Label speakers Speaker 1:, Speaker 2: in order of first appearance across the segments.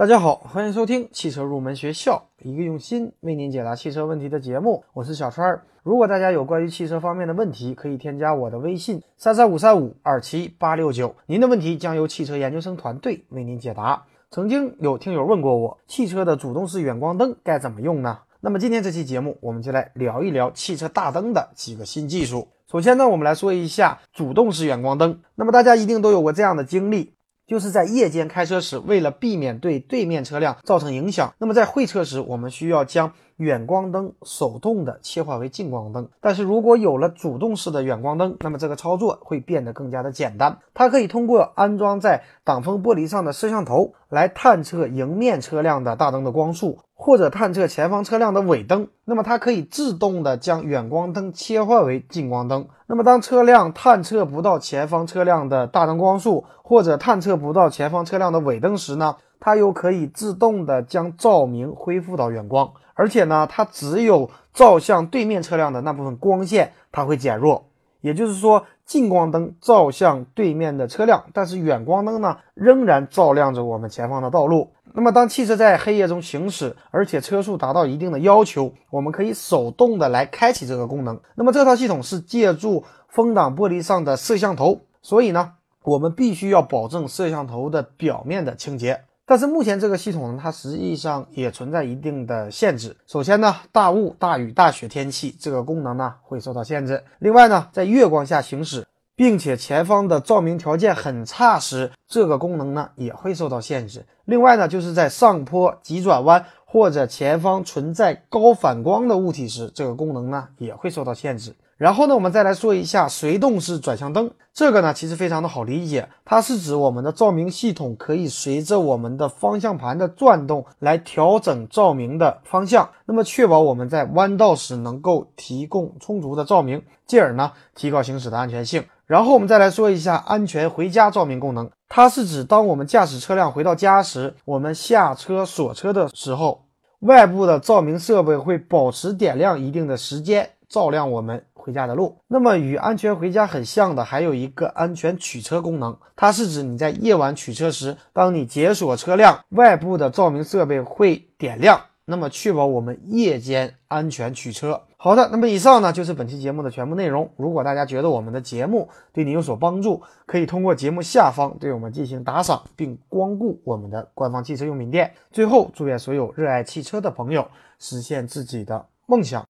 Speaker 1: 大家好，欢迎收听汽车入门学校，一个用心为您解答汽车问题的节目。我是小川儿。如果大家有关于汽车方面的问题，可以添加我的微信三三五三五二七八六九，您的问题将由汽车研究生团队为您解答。曾经有听友问过我，汽车的主动式远光灯该怎么用呢？那么今天这期节目，我们就来聊一聊汽车大灯的几个新技术。首先呢，我们来说一下主动式远光灯。那么大家一定都有过这样的经历。就是在夜间开车时，为了避免对对面车辆造成影响，那么在会车时，我们需要将远光灯手动的切换为近光灯。但是如果有了主动式的远光灯，那么这个操作会变得更加的简单。它可以通过安装在挡风玻璃上的摄像头来探测迎面车辆的大灯的光束。或者探测前方车辆的尾灯，那么它可以自动的将远光灯切换为近光灯。那么当车辆探测不到前方车辆的大灯光束，或者探测不到前方车辆的尾灯时呢，它又可以自动的将照明恢复到远光。而且呢，它只有照向对面车辆的那部分光线，它会减弱。也就是说，近光灯照向对面的车辆，但是远光灯呢，仍然照亮着我们前方的道路。那么，当汽车在黑夜中行驶，而且车速达到一定的要求，我们可以手动的来开启这个功能。那么，这套系统是借助风挡玻璃上的摄像头，所以呢，我们必须要保证摄像头的表面的清洁。但是目前这个系统呢，它实际上也存在一定的限制。首先呢，大雾、大雨、大雪天气，这个功能呢会受到限制。另外呢，在月光下行驶，并且前方的照明条件很差时，这个功能呢也会受到限制。另外呢，就是在上坡、急转弯或者前方存在高反光的物体时，这个功能呢也会受到限制。然后呢，我们再来说一下随动式转向灯。这个呢，其实非常的好理解，它是指我们的照明系统可以随着我们的方向盘的转动来调整照明的方向，那么确保我们在弯道时能够提供充足的照明，进而呢提高行驶的安全性。然后我们再来说一下安全回家照明功能，它是指当我们驾驶车辆回到家时，我们下车锁车的时候，外部的照明设备会保持点亮一定的时间。照亮我们回家的路。那么与安全回家很像的，还有一个安全取车功能，它是指你在夜晚取车时，当你解锁车辆外部的照明设备会点亮，那么确保我们夜间安全取车。好的，那么以上呢就是本期节目的全部内容。如果大家觉得我们的节目对你有所帮助，可以通过节目下方对我们进行打赏，并光顾我们的官方汽车用品店。最后，祝愿所有热爱汽车的朋友实现自己的梦想。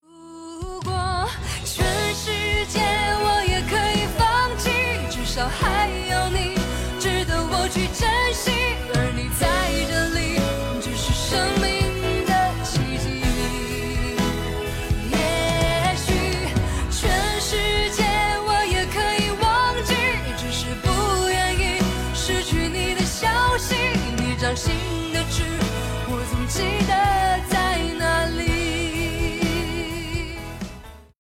Speaker 1: 去争。